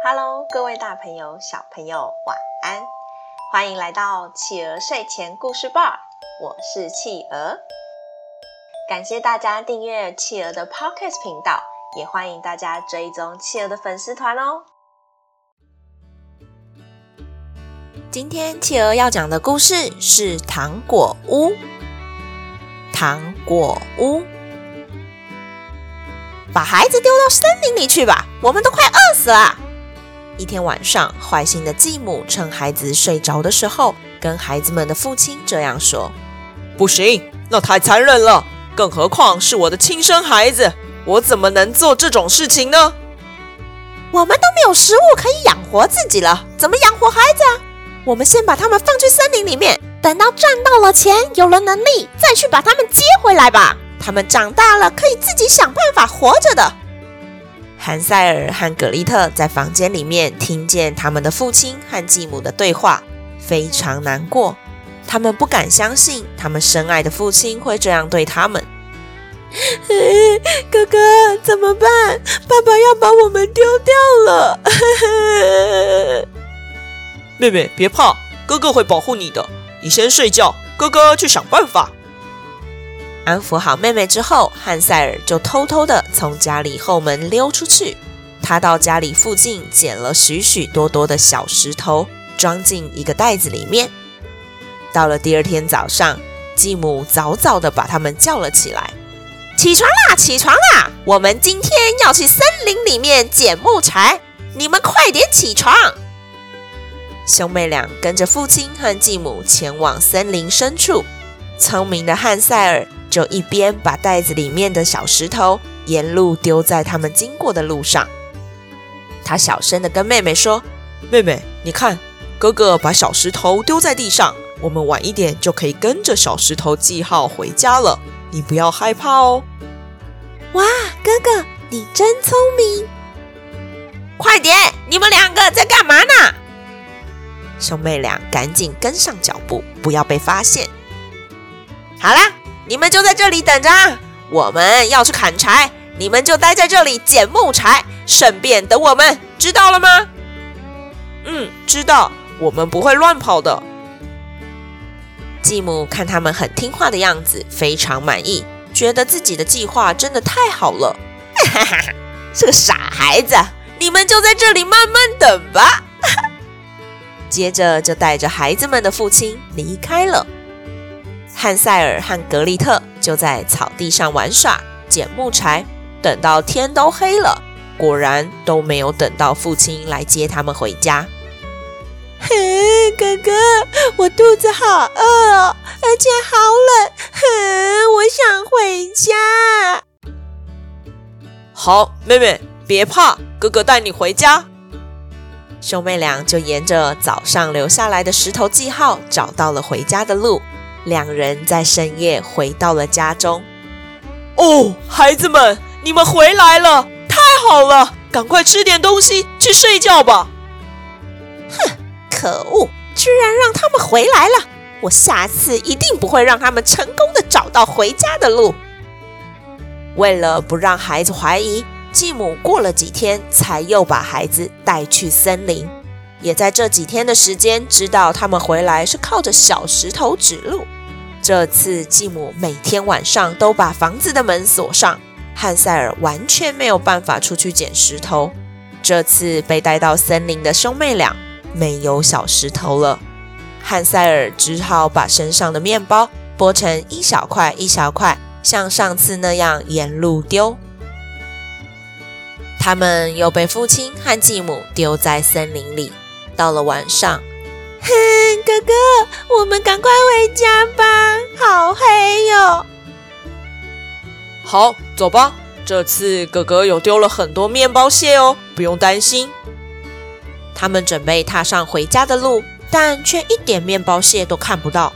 Hello，各位大朋友、小朋友，晚安！欢迎来到企鹅睡前故事吧，我是企鹅。感谢大家订阅企鹅的 Podcast 频道，也欢迎大家追踪企鹅的粉丝团哦。今天企鹅要讲的故事是《糖果屋》。糖果屋，把孩子丢到森林里去吧，我们都快饿死了。一天晚上，坏心的继母趁孩子睡着的时候，跟孩子们的父亲这样说：“不行，那太残忍了。更何况是我的亲生孩子，我怎么能做这种事情呢？我们都没有食物可以养活自己了，怎么养活孩子啊？我们先把他们放去森林里面。”等到赚到了钱，有了能力，再去把他们接回来吧。他们长大了，可以自己想办法活着的。韩赛尔和葛丽特在房间里面听见他们的父亲和继母的对话，非常难过。他们不敢相信，他们深爱的父亲会这样对他们。哥哥，怎么办？爸爸要把我们丢掉了。妹妹，别怕，哥哥会保护你的。你先睡觉，哥哥去想办法。安抚好妹妹之后，汉赛尔就偷偷地从家里后门溜出去。他到家里附近捡了许许多多的小石头，装进一个袋子里面。到了第二天早上，继母早早地把他们叫了起来：“起床啦，起床啦！我们今天要去森林里面捡木柴，你们快点起床！”兄妹俩跟着父亲和继母前往森林深处。聪明的汉赛尔就一边把袋子里面的小石头沿路丢在他们经过的路上。他小声的跟妹妹说：“妹妹，你看，哥哥把小石头丢在地上，我们晚一点就可以跟着小石头记号回家了。你不要害怕哦。”哇，哥哥，你真聪明！快点，你们两个在干嘛呢？兄妹俩赶紧跟上脚步，不要被发现。好啦，你们就在这里等着，我们要去砍柴，你们就待在这里捡木柴，顺便等我们，知道了吗？嗯，知道，我们不会乱跑的。继母看他们很听话的样子，非常满意，觉得自己的计划真的太好了。哈哈哈，是个傻孩子，你们就在这里慢慢等吧。接着就带着孩子们的父亲离开了。汉塞尔和格丽特就在草地上玩耍、捡木柴，等到天都黑了，果然都没有等到父亲来接他们回家。哼，哥哥，我肚子好饿哦，而且好冷，哼，我想回家。好，妹妹，别怕，哥哥带你回家。兄妹俩就沿着早上留下来的石头记号找到了回家的路。两人在深夜回到了家中。哦，孩子们，你们回来了，太好了！赶快吃点东西，去睡觉吧。哼，可恶，居然让他们回来了！我下次一定不会让他们成功的找到回家的路。为了不让孩子怀疑。继母过了几天，才又把孩子带去森林。也在这几天的时间，知道他们回来是靠着小石头指路。这次继母每天晚上都把房子的门锁上，汉赛尔完全没有办法出去捡石头。这次被带到森林的兄妹俩没有小石头了，汉赛尔只好把身上的面包剥成一小块一小块，像上次那样沿路丢。他们又被父亲和继母丢在森林里。到了晚上，哼，哥哥，我们赶快回家吧，好黑哟！好，走吧。这次哥哥有丢了很多面包屑哦，不用担心。他们准备踏上回家的路，但却一点面包屑都看不到。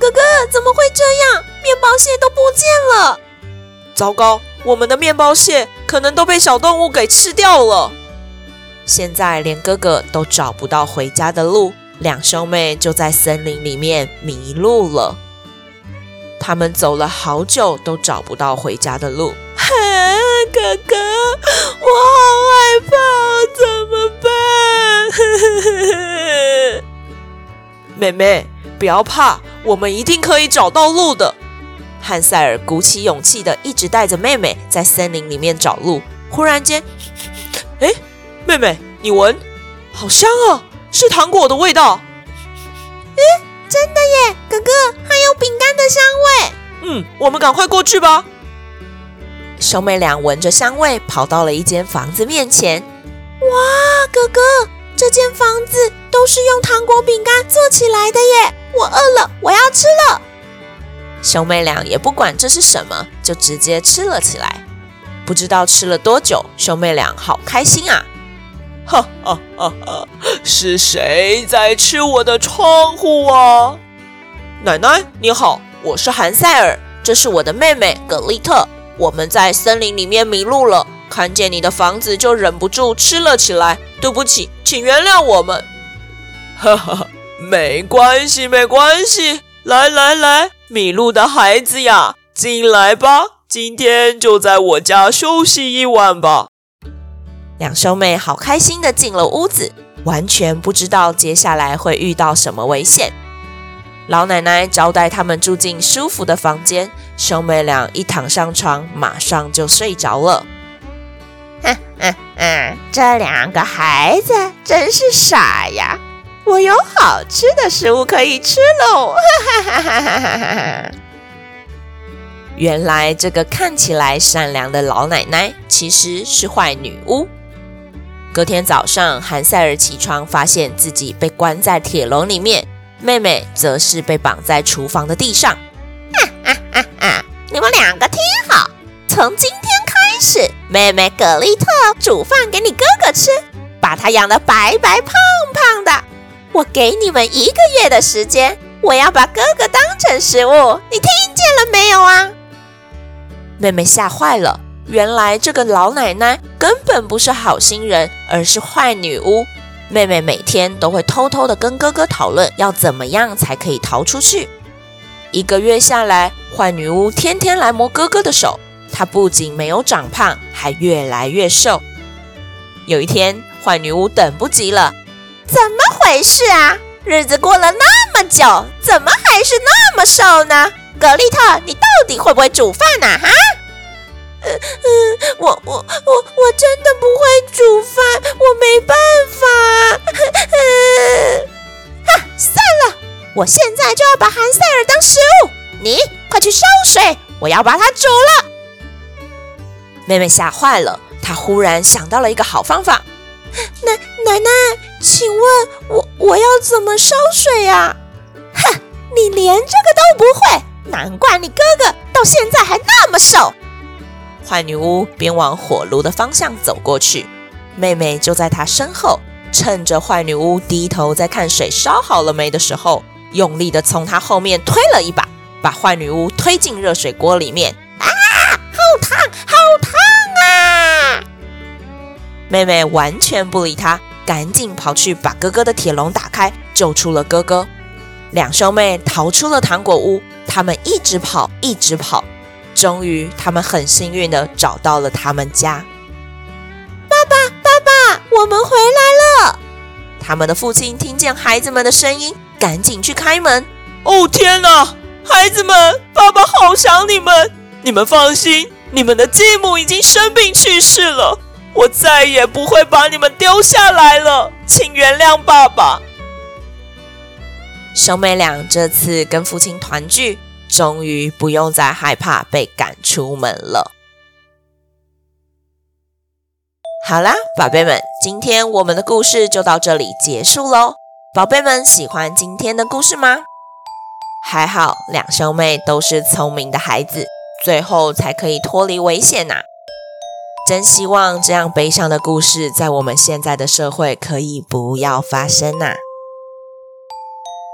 哥哥，怎么会这样？面包屑都不见了！糟糕！我们的面包屑可能都被小动物给吃掉了。现在连哥哥都找不到回家的路，两兄妹就在森林里面迷路了。他们走了好久都找不到回家的路。啊、哥哥，我好害怕，怎么办？妹妹，不要怕，我们一定可以找到路的。汉塞尔鼓起勇气的，一直带着妹妹在森林里面找路。忽然间，哎，妹妹，你闻，好香啊，是糖果的味道。嗯，真的耶，哥哥，还有饼干的香味。嗯，我们赶快过去吧。兄妹俩闻着香味，跑到了一间房子面前。哇，哥哥，这间房子都是用糖果饼干做起来的耶！我饿了，我要吃了。兄妹俩也不管这是什么，就直接吃了起来。不知道吃了多久，兄妹俩好开心啊！哈哈哈哈！是谁在吃我的窗户啊？奶奶你好，我是韩赛尔，这是我的妹妹格丽特。我们在森林里面迷路了，看见你的房子就忍不住吃了起来。对不起，请原谅我们。哈哈，没关系，没关系。来来来。迷路的孩子呀，进来吧！今天就在我家休息一晚吧。两兄妹好开心的进了屋子，完全不知道接下来会遇到什么危险。老奶奶招待他们住进舒服的房间，兄妹俩一躺上床，马上就睡着了。嗯嗯嗯，这两个孩子真是傻呀！我有好吃的食物可以吃喽！哈哈哈哈哈哈！原来这个看起来善良的老奶奶其实是坏女巫。隔天早上，韩赛尔起床，发现自己被关在铁笼里面，妹妹则是被绑在厨房的地上。哈哈哈哈！你们两个听好，从今天开始，妹妹葛丽特煮饭给你哥哥吃，把他养得白白胖胖的。我给你们一个月的时间，我要把哥哥当成食物，你听见了没有啊？妹妹吓坏了，原来这个老奶奶根本不是好心人，而是坏女巫。妹妹每天都会偷偷的跟哥哥讨论要怎么样才可以逃出去。一个月下来，坏女巫天天来摸哥哥的手，她不仅没有长胖，还越来越瘦。有一天，坏女巫等不及了。怎么回事啊？日子过了那么久，怎么还是那么瘦呢？格丽特，你到底会不会煮饭呢？哈？嗯，我我我我真的不会煮饭，我没办法。嗯，哈，算了，我现在就要把韩赛尔当食物，你快去烧水，我要把它煮了。妹妹吓坏了，她忽然想到了一个好方法。奶奶奶，请问我我要怎么烧水呀？哼，你连这个都不会，难怪你哥哥到现在还那么瘦。坏女巫边往火炉的方向走过去，妹妹就在她身后，趁着坏女巫低头在看水烧好了没的时候，用力地从她后面推了一把，把坏女巫推进热水锅里面。啊，好烫，好烫啊！妹妹完全不理他，赶紧跑去把哥哥的铁笼打开，救出了哥哥。两兄妹逃出了糖果屋，他们一直跑，一直跑，终于，他们很幸运的找到了他们家。爸爸，爸爸，我们回来了！他们的父亲听见孩子们的声音，赶紧去开门。哦，天哪！孩子们，爸爸好想你们！你们放心，你们的继母已经生病去世了。我再也不会把你们丢下来了，请原谅爸爸。兄妹俩这次跟父亲团聚，终于不用再害怕被赶出门了。好啦，宝贝们，今天我们的故事就到这里结束喽。宝贝们喜欢今天的故事吗？还好，两兄妹都是聪明的孩子，最后才可以脱离危险呐、真希望这样悲伤的故事在我们现在的社会可以不要发生呐、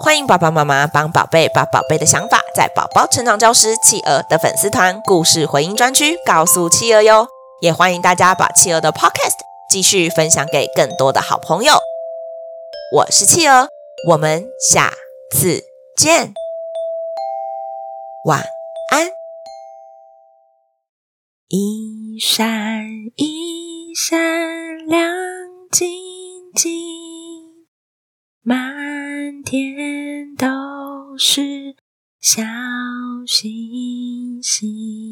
欢迎爸爸妈妈帮宝贝把宝贝的想法在宝宝成长教师企鹅的粉丝团故事回应专区告诉企鹅哟，也欢迎大家把企鹅的 Podcast 继续分享给更多的好朋友。我是企鹅，我们下次见，晚安。一闪一闪亮晶晶，是小星星。